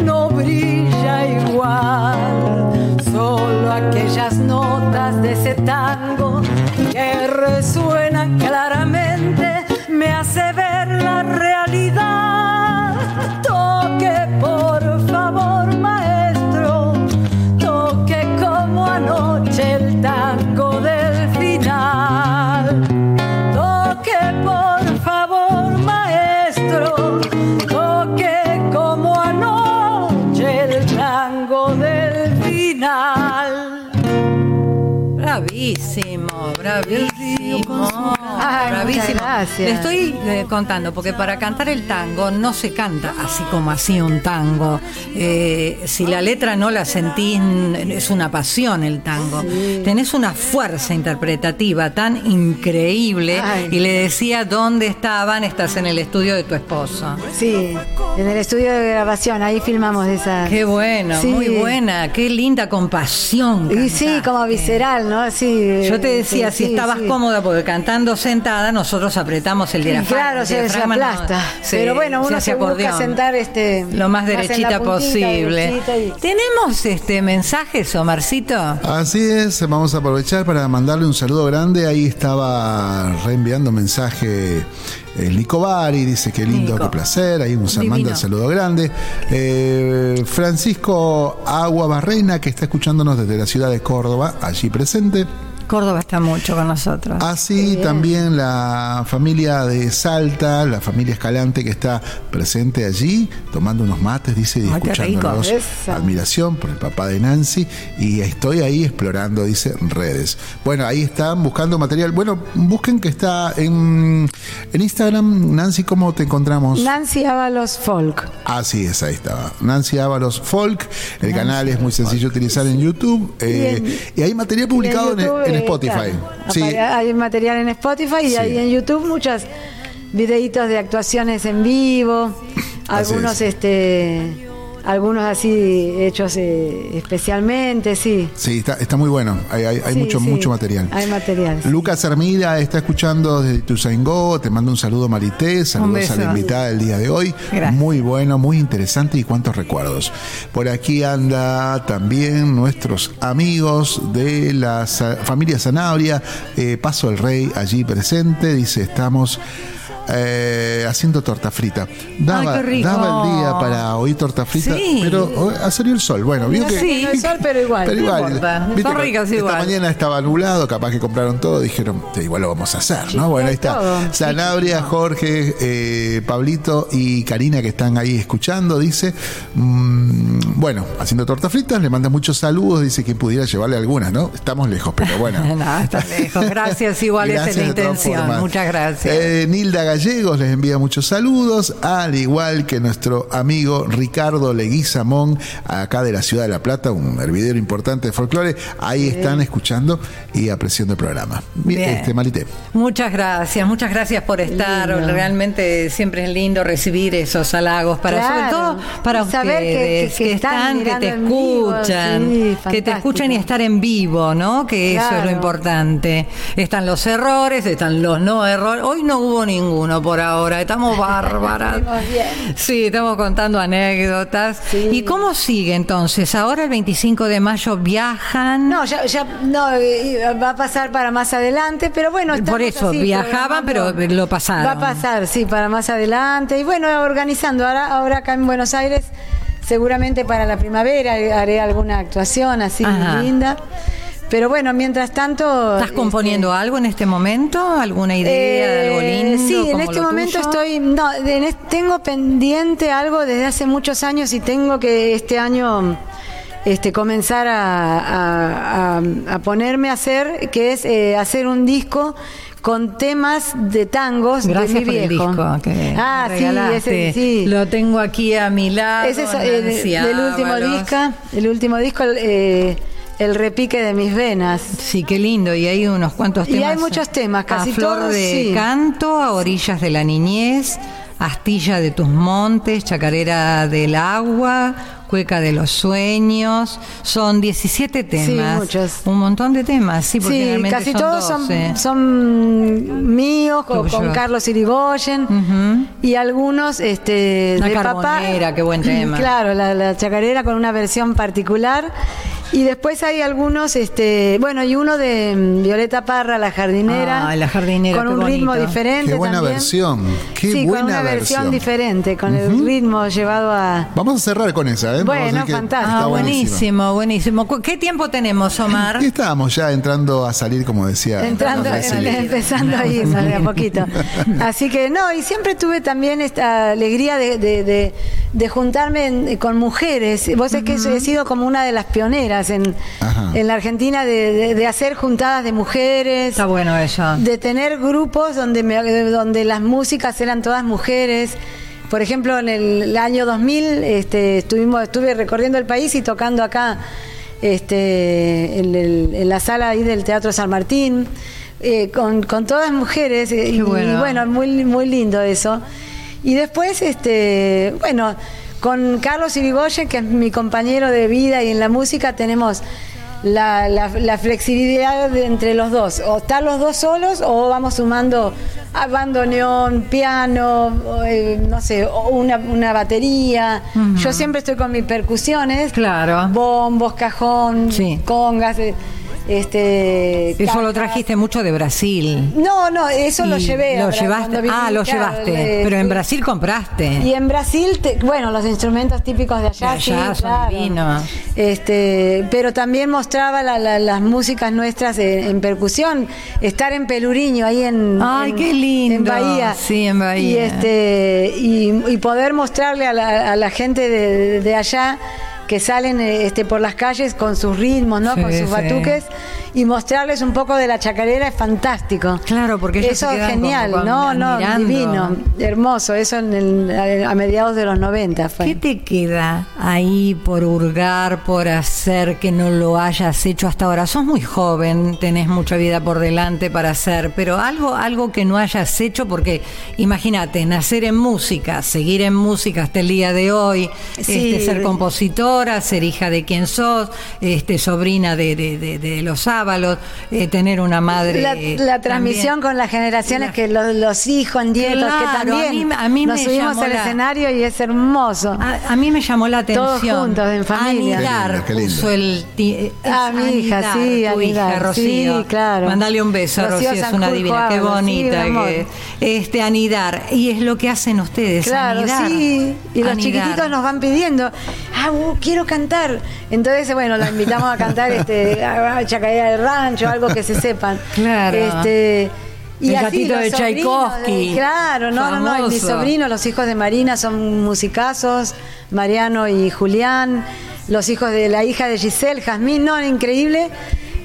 no brilla igual. Solo aquellas notas de ese tango que resuenan claramente me hace ver la realidad. Gracias. Gracias. Le estoy eh, contando, porque para cantar el tango no se canta así como así un tango. Eh, si la letra no la sentís, es una pasión el tango. Tenés una fuerza interpretativa tan increíble. Ay. Y le decía dónde estaban, estás en el estudio de tu esposo. Sí, en el estudio de grabación, ahí filmamos esa. Qué bueno, Sí. muy buena, qué linda compasión. Y sí, como visceral, ¿no? Sí. Yo te decía, sí, si estabas sí. cómoda, porque cantando sentada, nosotros apretamos el diafragma. Claro, el se, se diafragma no- se- Pero bueno, se uno hace se, busca sentar este, Lo más derechita puntita, posible. derechita y- ¿Tenemos este mensajes, Omarcito? Así es, vamos a aprovechar para mandarle un saludo grande. Ahí estaba reenviando mensaje el Nico Bari, dice que lindo, Nico. qué placer. Ahí un Divino. manda el saludo grande. Eh, Francisco Agua Barrena, que está escuchándonos desde la ciudad de Córdoba, allí presente. Córdoba está mucho con nosotros. Así también la familia de Salta, la familia Escalante que está presente allí, tomando unos mates, dice, y escuchándonos. Admiración por el papá de Nancy. Y estoy ahí explorando, dice, redes. Bueno, ahí están buscando material. Bueno, busquen que está en, en Instagram. Nancy, ¿cómo te encontramos? Nancy Ábalos Folk. Así es, ahí estaba. Nancy Ábalos Folk. El canal es muy sencillo de utilizar en YouTube. eh, y hay material publicado en, en eh, Spotify. Sí, Hay material en Spotify y Sí. hay en YouTube muchos videitos de actuaciones en vivo, algunos es. este algunos así hechos eh, especialmente, sí. Sí, está, está muy bueno. Hay, hay- hay Sí, mucho, sí. mucho material. Hay material. Lucas Hermida está escuchando desde Tuzaingó. Te mando un saludo, Marité. Saludos a la invitada del día de hoy. Gracias. Muy bueno, muy interesante y cuántos recuerdos. Por aquí anda también nuestros amigos de la familia Zanabria. eh, Paso el Rey allí presente. Dice, estamos. Eh, haciendo torta frita. Daba, Ay, qué rico. daba el día para oír torta frita, Sí. pero oh, ha salido el sol. Bueno, vio que, Sí. No hay sol, pero igual. pero No igual, importa, viste, ricas esta igual. mañana estaba nublado, capaz que compraron todo, dijeron, "Sí, igual lo vamos a hacer, ¿no? Bueno, ahí está. todo. Sanabria, Jorge, eh, Pablito y Karina que están ahí escuchando, dice, mm, bueno, haciendo tortas fritas, le manda muchos saludos, dice que pudiera llevarle algunas, ¿no? Estamos lejos, pero bueno. No, está lejos. Gracias, igual esa es la intención. Muchas gracias. Eh, Nilda Gallegos les envía muchos saludos, al igual que nuestro amigo Ricardo Leguizamón, acá de la ciudad de La Plata, un hervidero importante de folclore. Ahí están escuchando y apreciando el programa. Bien. Este, Malité. Muchas gracias, muchas gracias por estar. Lindo. Realmente siempre es lindo recibir esos halagos para Claro. sobre todo para saber que- ustedes que- que están que te vivo, escuchan, sí, que te escuchan y estar en vivo, ¿no? Que eso es lo importante. Están los errores, están los no errores. Hoy no hubo ninguno por ahora. Estamos bárbaras. Sí, estamos contando anécdotas. Sí. ¿Y cómo sigue entonces? Ahora el 25 de mayo viajan. No, ya, ya no, va a pasar para más adelante, pero bueno. Por eso, así, viajaban, pero lo pasaron. Va a pasar, sí, para más adelante. Y bueno, organizando. Ahora, ahora acá en Buenos Aires, seguramente para la primavera haré alguna actuación así Ajá. linda. Pero bueno, mientras tanto. ¿Estás componiendo algo en este momento? ¿Alguna idea de algo Eh, lindo? Sí, en este momento tuyo? estoy. No, de- tengo pendiente algo desde hace muchos años y tengo que este año este, comenzar a, a- a- a ponerme a hacer, que es eh, hacer un disco con temas de tangos Gracias de mi por el disco que ah, sí, ese sí. Lo tengo aquí a mi lado. Ese es eh, Nancy del último disco, el último disco eh, El repique de mis venas. Sí, qué lindo. Y hay unos cuantos Y temas. hay muchos temas, casi a flor todos, de sí. canto, a orillas de la niñez, astilla de tus montes, chacarera del agua, cueca de los sueños. Son 17 temas. muchos. Un montón de temas, sí, porque Sí, casi son todos son, 12. son míos, con, Carlos Irigoyen, y algunos este, La de papá. Qué buen tema. Claro, la, la chacarera con una versión particular. Y después hay algunos, este, bueno, y uno de mm, Violeta Parra, la jardinera. Ah, La Jardinera, Con qué un ritmo diferente. Qué buena también. versión, qué sí, buena con una versión, versión. diferente, con el ritmo llevado a. Vamos a cerrar con esa, ¿eh? Bueno, fantástico. Ah, buenísimo, buenísimo. ¿Cu- ¿Qué tiempo tenemos, Omar? Y estábamos ya entrando a salir, como decía. Entrando, em- empezando a ir de a poquito. Así que no, y siempre tuve también esta alegría de, de- de- de juntarme en- con mujeres. Vos sabés que he sido como una de las pioneras en, la Argentina de, de- de hacer juntadas de mujeres. Está bueno eso. De tener grupos donde, me- donde las músicas eran todas mujeres. Por ejemplo, en el año 2000 este, estuvimos, estuve recorriendo el país y tocando acá este, en, el- en la sala ahí del Teatro San Martín, eh, con, con todas mujeres. y, bueno. y bueno, muy, muy lindo eso. Y después, este, bueno, con Carlos Irigoyen, que es mi compañero de vida y en la música, tenemos la, la- la flexibilidad de entre los dos. O estar los dos solos o vamos sumando a bandoneón, piano, eh, no sé, una, una batería. Yo siempre estoy con mis percusiones. Claro. Bombos, cajón, Sí. congas. eh, Este, Eso lo trajiste mucho de Brasil. No, no, eso lo llevé. Lo llevaste. Ah, lo llevaste. Pero en Brasil compraste. y en Brasil, te- bueno, los instrumentos típicos de allá, De allá sí, claro. Este, pero también mostraba la- la- las músicas nuestras en, en percusión, estar en Peluriño ahí en, Ay, en- qué lindo. en Bahía, Sí, en Bahía. y este y, y poder mostrarle a la, a la gente de, de allá que salen eh, este, por las calles con sus ritmos, ¿no? Sí, con sus sí. batuques y mostrarles un poco de la chacarera es fantástico. Claro, porque ellos eso es genial, como no, no, divino, hermoso, eso en el- a mediados de los 90 fue. ¿Qué te queda ahí por hurgar, por hacer que no lo hayas hecho hasta ahora? Sos muy joven, tenés mucha vida por delante para hacer, pero algo, algo que no hayas hecho, porque imagínate, nacer en música, seguir en música hasta el día de hoy, Sí. este, ser ser hija de quien sos, este, sobrina de, de- de- de los Ábalos, eh, tener una madre. La, la transmisión también. con las generaciones, La- que los, los hijos, nietos, Claro, que a también mí- a mí nos me subimos llamó al la- escenario y es hermoso. A, a mí me llamó la Todos atención. juntos, en familia. Anidar, Qué lindo, qué lindo. puso el ti- eh, Ah, mi hija, sí, tu hija, anidar, Rocío. sí, claro. Mandale un beso, a Rocío Rocío, es una divina, qué sí, bonita. que, este, anidar, y es lo que hacen ustedes, Claro, anidar. sí. Y los Anidar. chiquititos nos van pidiendo, ah, uh, quiero cantar. Entonces, bueno, los invitamos a cantar este, a Chacarera del Rancho, algo que se sepan. Claro. Este, El así gatito de Tchaikovsky. Claro, no, no, no. y Mis Famoso. sobrinos, los hijos de Marina son musicazos, Mariano y Julián, los hijos de la hija de Giselle, Jazmín, no, increíble.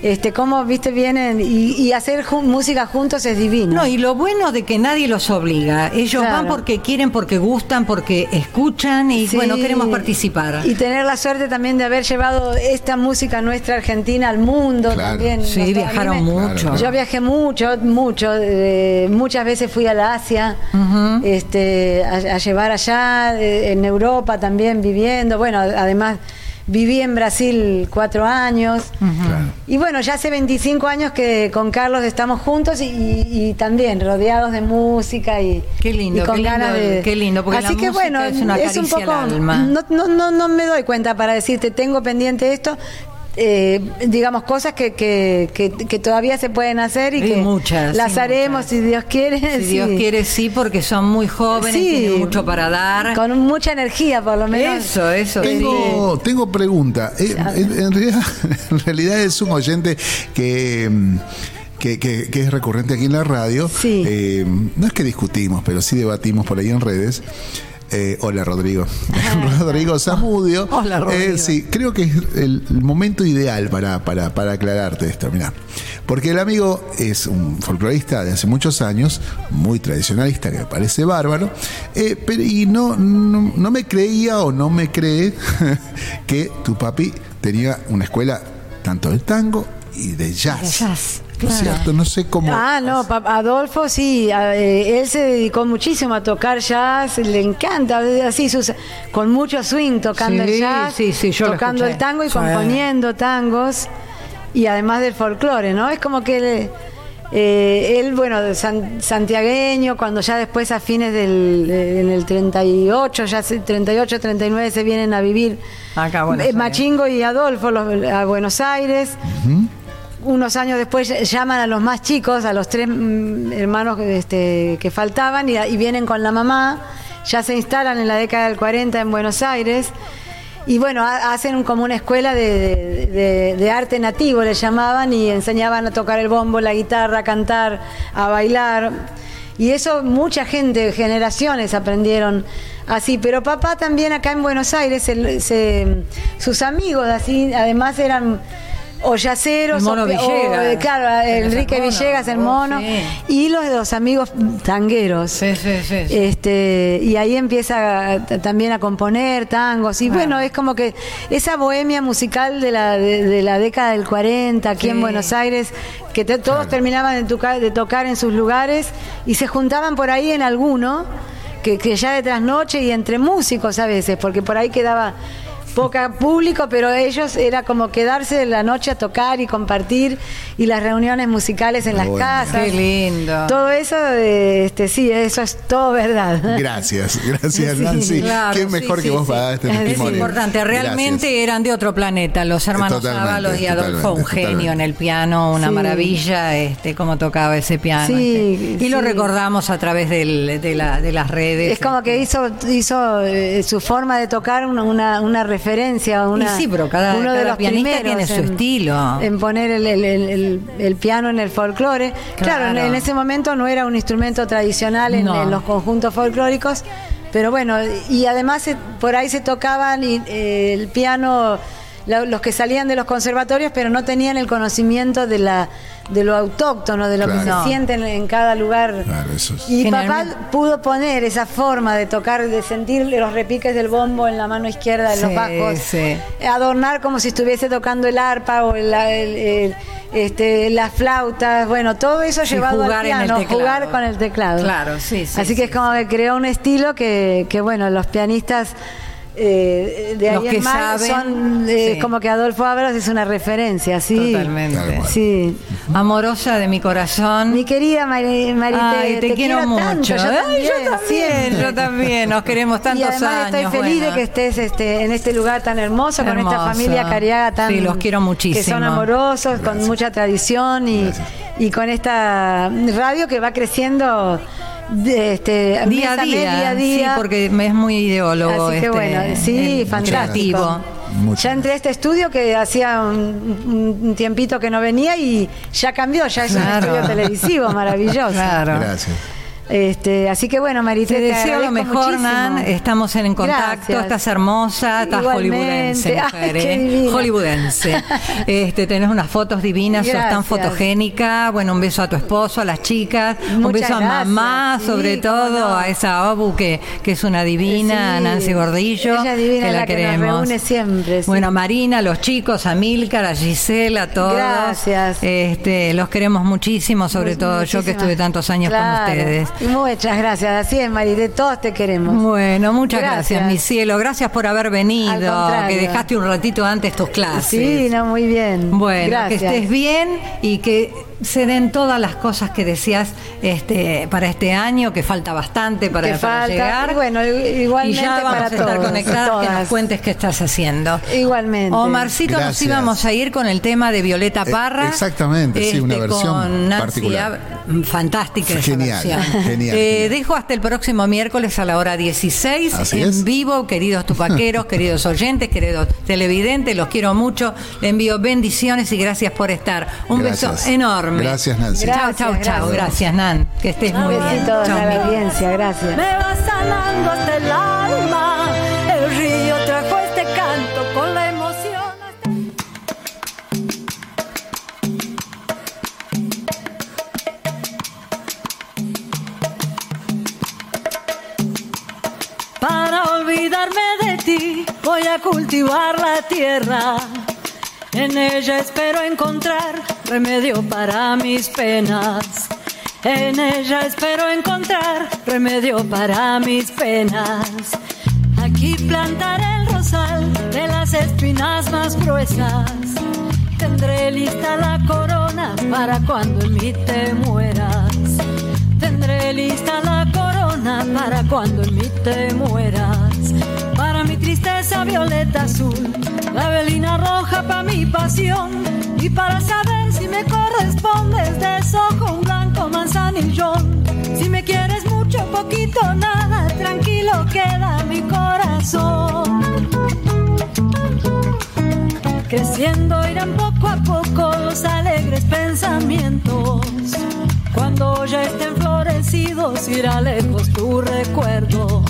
Este, cómo, viste, vienen y, y hacer ju- música juntos es divino. No, y lo bueno de que nadie los obliga. Ellos Claro. van porque quieren, porque gustan, porque escuchan y Sí. bueno, queremos participar. Y tener la suerte también de haber llevado esta música nuestra argentina al mundo Claro. también. Sí, Nos- viajaron me- mucho. Claro. Yo viajé mucho, mucho. eh, muchas veces fui a la Asia, este, a, a llevar allá, eh, en Europa también viviendo. Bueno, además viví en Brasil cuatro años. Claro. Y bueno, ya hace 25 años que con Carlos estamos juntos y, y- y también rodeados de música y, Qué lindo, y con qué lindo, ganas de... qué lindo, porque Así la que música bueno, es una un caricia poco... al alma. No, no, no, no me doy cuenta para decirte, tengo pendiente esto. Eh, digamos, cosas que, que, que, que todavía se pueden hacer y que muchas, las sí, haremos muchas. si Dios quiere. Si sí. Dios quiere, sí, porque son muy jóvenes, Sí. tienen mucho para dar. Con mucha energía, por lo menos. Eso, eso. Tengo, tengo pregunta. Eh, en, en realidad, en realidad es un oyente que, mm, que, que- que es recurrente aquí en la radio. Sí. Eh, no es que discutimos, pero sí debatimos por ahí en redes. Eh, hola Rodrigo. Rodrigo Zamudio. Hola, Rodrigo. Eh, sí, creo que es el, momento ideal para, para, para aclararte esto. Mira, porque el amigo es un folclorista de hace muchos años, muy tradicionalista, que me parece bárbaro, eh, pero y no, no, no me creía o no me cree que tu papi tenía una escuela tanto del tango y de jazz. De jazz, ¿No es claro. cierto? No sé cómo. Ah, no, Adolfo sí, eh, él se dedicó muchísimo a tocar jazz, le encanta, así sus, con mucho swing tocando Sí, el jazz, sí, sí, yo tocando el tango y Sí. componiendo tangos y además del folclore, ¿no? Es como que él, eh, él bueno, san- santiagueño, cuando ya después a fines del eh, en el 38, ya se- 38, 39 se vienen a vivir Acá, eh. Machingo y Adolfo los- a Buenos Aires unos años después llaman a los más chicos, a los tres mm, hermanos este, que faltaban y, vienen con la mamá, ya se instalan en la década del 40 en Buenos Aires y bueno, ha- hacen como una escuela de, arte nativo, le llamaban, y enseñaban a tocar el bombo, la guitarra, a cantar, a bailar. Y eso mucha gente, generaciones aprendieron así. Pero papá también acá en Buenos Aires, sus amigos así, además eran o yaceros, El mono o, Villegas. claro, ¿Tenés Enrique? Villegas, el Oh, mono, sí. y los de los amigos tangueros. Sí, sí, sí, sí. Este, y ahí empieza a- también a componer tangos. Y bueno, es como que esa bohemia musical de la, de, de la década del 40 aquí Sí. en Buenos Aires, que te- todos terminaban de tocar, de tocar en sus lugares y se juntaban por ahí en alguno, que, que ya de trasnoche y entre músicos a veces, porque por ahí quedaba poca público, pero ellos era como quedarse la noche a tocar y compartir y las reuniones musicales en las Bueno. casas. Qué lindo. Todo eso, este, sí, eso es todo verdad. Gracias, gracias Sí, Nancy. Claro, ¿Quién sí, mejor sí, que vos sí. para dar este Es testimonio? importante, realmente Gracias. eran de otro planeta, los hermanos Ábalos y Adolfo, un genio totalmente. en el piano, una Sí. maravilla, este, cómo tocaba ese piano. Sí, este. Y lo recordamos a través del- de, la- de las redes. Es como que hizo, hizo eh, su forma de tocar una, una, una referencia, una, sí, pero cada- uno de los pianista primeros tiene su en- estilo. En poner el, el- el- el- el piano en el folclore. Claro, en, Claro. en ese momento no era un instrumento tradicional en, No. en los conjuntos folclóricos, pero bueno, y además se- por ahí se tocaban y, eh, el piano los que salían de los conservatorios, pero no tenían el conocimiento de la de lo autóctono, de lo que se siente en, en cada lugar. Claro, eso es. Y papá pudo poner esa forma de tocar, de sentir los repiques del bombo en la mano izquierda, en los Sí, bajos, sí. adornar como si estuviese tocando el arpa o el- el- el- este, las flautas, bueno, todo eso Sí, llevado jugar al en el piano, jugar con el teclado. Claro, sí, sí, Así que sí, es como que creó un estilo que, que bueno, los pianistas eh, de Los ahí que en más saben, son eh, sí. como que Adolfo Ábalos es una referencia, sí. Totalmente. Sí. Amorosa de mi corazón. Mi querida Mari- Ay, te, quiero, mucho. tanto, yo Ay, también, yo también, siempre. yo también. Nos queremos tantos y además años. estoy feliz bueno. de que estés este, en este lugar tan hermoso, con esta familia cariaga tan Sí, los quiero muchísimo. que son amorosos, con mucha tradición y, y con esta radio que va creciendo de, este, Día a día, día a día. sí, porque me es muy ideólogo. Así que este, bueno, sí, fantástico. Creativo. Mucho. Ya entré a este estudio que hacía un, un- un tiempito que no venía y ya cambió, ya es Claro. un estudio televisivo maravilloso. Claro. Gracias. Este, así que bueno, Marité, Te te, deseo lo mejor. Nan. Estamos en contacto. Gracias. Estás hermosa, estás Igualmente. hollywoodense, mujer, Ay, ¿eh? Hollywoodense. Este, tenés unas fotos divinas, sos tan Gracias. fotogénica. Bueno, un beso a tu esposo, a las chicas. un Muchas beso a gracias. mamá, Sí, sobre todo, no. a esa Obu que, que es una divina, Sí. Nancy Gordillo. Ella divina, que la, la que nos queremos. reúne siempre, sí. Bueno, a Marina, a los chicos, a Milcar, a Gisela, a todos. Gracias. Este, los queremos muchísimo, sobre todo yo que estuve tantos años Claro. con ustedes. Muchas gracias. Así es, Marité, todos te queremos. Bueno, muchas gracias. Gracias. mi cielo. Gracias por haber venido, que dejaste un ratito antes tus clases. Sí, no, muy bien. Bueno, gracias. que estés bien y que se den todas las cosas que decías este, para este año, que falta bastante para, Que para falta, llegar. y bueno, igualmente Y ya vamos para a estar todos, conectadas, que nos todas. cuentes qué estás haciendo. Igualmente. Omarcito, nos Gracias. íbamos a ir con el tema de Violeta Eh, Parra. Este, exactamente, sí, una versión con Nancy particular. Ab- Fantástica esa Genial, versión. genial, Eh, genial. Dejo hasta el próximo miércoles a la hora 16 Así en es. vivo, queridos tupaqueros, queridos oyentes, queridos televidentes, los quiero mucho. Le envío bendiciones y gracias por estar. Un Gracias. beso enorme. Gracias, Nancy. Chao, chao, chao. gracias. Nan. Que estés muy bien. Chao, la mi- audiencia, gracias. Me va sanando hasta el alma. El río trajo este canto con la emoción. hasta- Para olvidarme de ti, voy a cultivar la tierra. En ella espero encontrar remedio para mis penas. En ella espero encontrar remedio para mis penas. Aquí plantaré el rosal de las espinas más gruesas. Tendré lista la corona para cuando en mí te mueras. Tendré lista la corona para cuando en mí te mueras. Para mi tristeza violeta azul, la velina roja para mi pasión. Y para saber si me correspondes de sojo un blanco manzanillón. Si me quieres mucho, poquito, nada, tranquilo queda mi corazón. Creciendo irán poco a poco los alegres pensamientos. Cuando ya estén florecidos irá lejos tu recuerdo.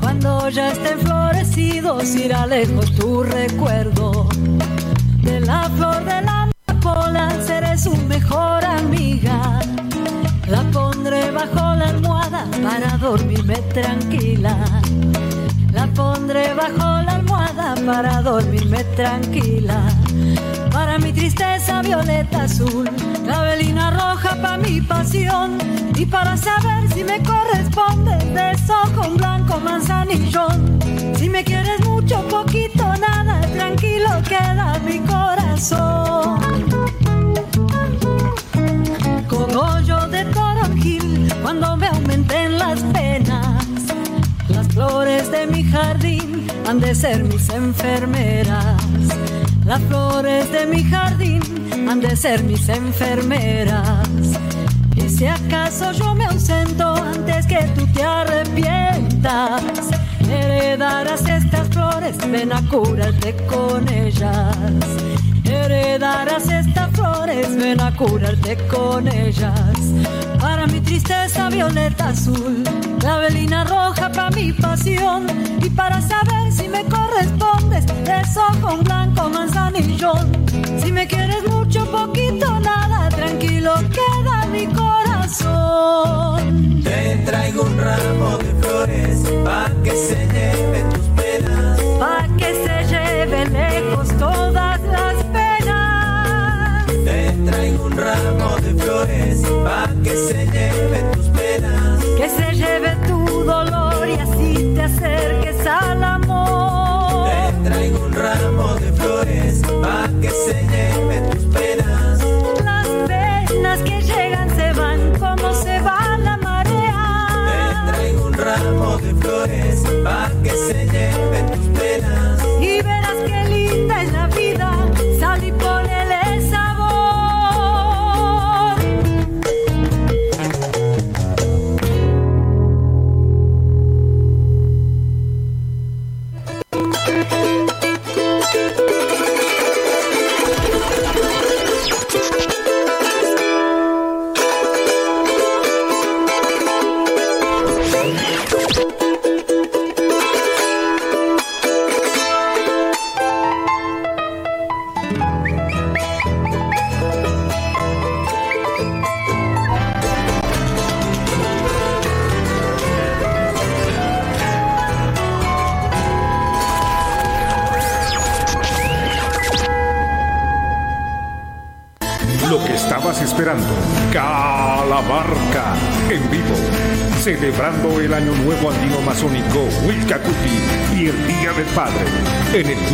Cuando ya estén florecidos irá lejos tu recuerdo. De la flor de la amapola seré su mejor amiga. La pondré bajo la almohada para dormirme tranquila. La pondré bajo la almohada para dormirme tranquila. Para mi tristeza violeta azul, la velina roja para mi pasión. Y para saber si me corresponde, beso con blanco manzanillón. Si me quieres mucho, poquito, nada, tranquilo queda mi corazón. Han de ser mis enfermeras. Las flores de mi jardín han de ser mis enfermeras. Y si acaso yo me ausento antes que tú te arrepientas, heredarás estas flores, ven a curarte con ellas. Heredarás estas flores, ven a curarte con ellas. Para mi tristeza violeta azul, la velina roja para mi pasión. Y para saber si me correspondes, eso con blanco manzanillón. Si me quieres mucho, poquito, nada, tranquilo queda mi corazón. Te traigo un ramo de flores pa' que se lleven tus penas. Pa' que se lleve lejos todas las traigo un ramo de flores pa' que se lleven tus penas. Que se lleve tu dolor y así te acerques al amor. Te traigo un ramo de flores pa' que se lleven tus penas.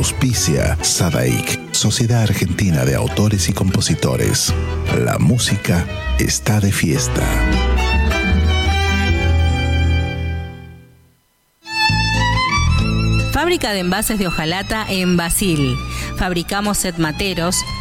Auspicia Sadaik, Sociedad Argentina de Autores y Compositores. La música está de fiesta. Fábrica de envases de hojalata en Basil. Fabricamos set materos,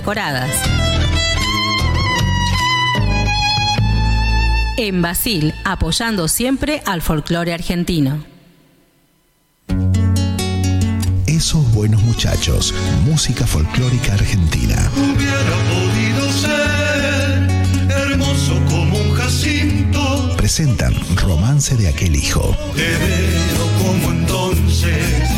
Decoradas. En Basil, apoyando siempre al folclore argentino. Esos buenos muchachos, música folclórica argentina. Hubiera podido ser hermoso como un jacinto. Presentan Romance de aquel hijo. Te veo como entonces,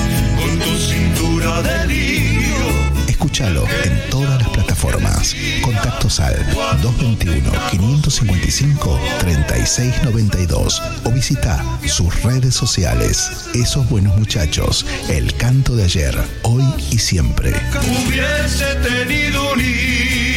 Escúchalo en todas las plataformas. Contactos al 221-555-3692 o visita sus redes sociales. Esos buenos muchachos, el canto de ayer, hoy y siempre. Hubiese tenido un.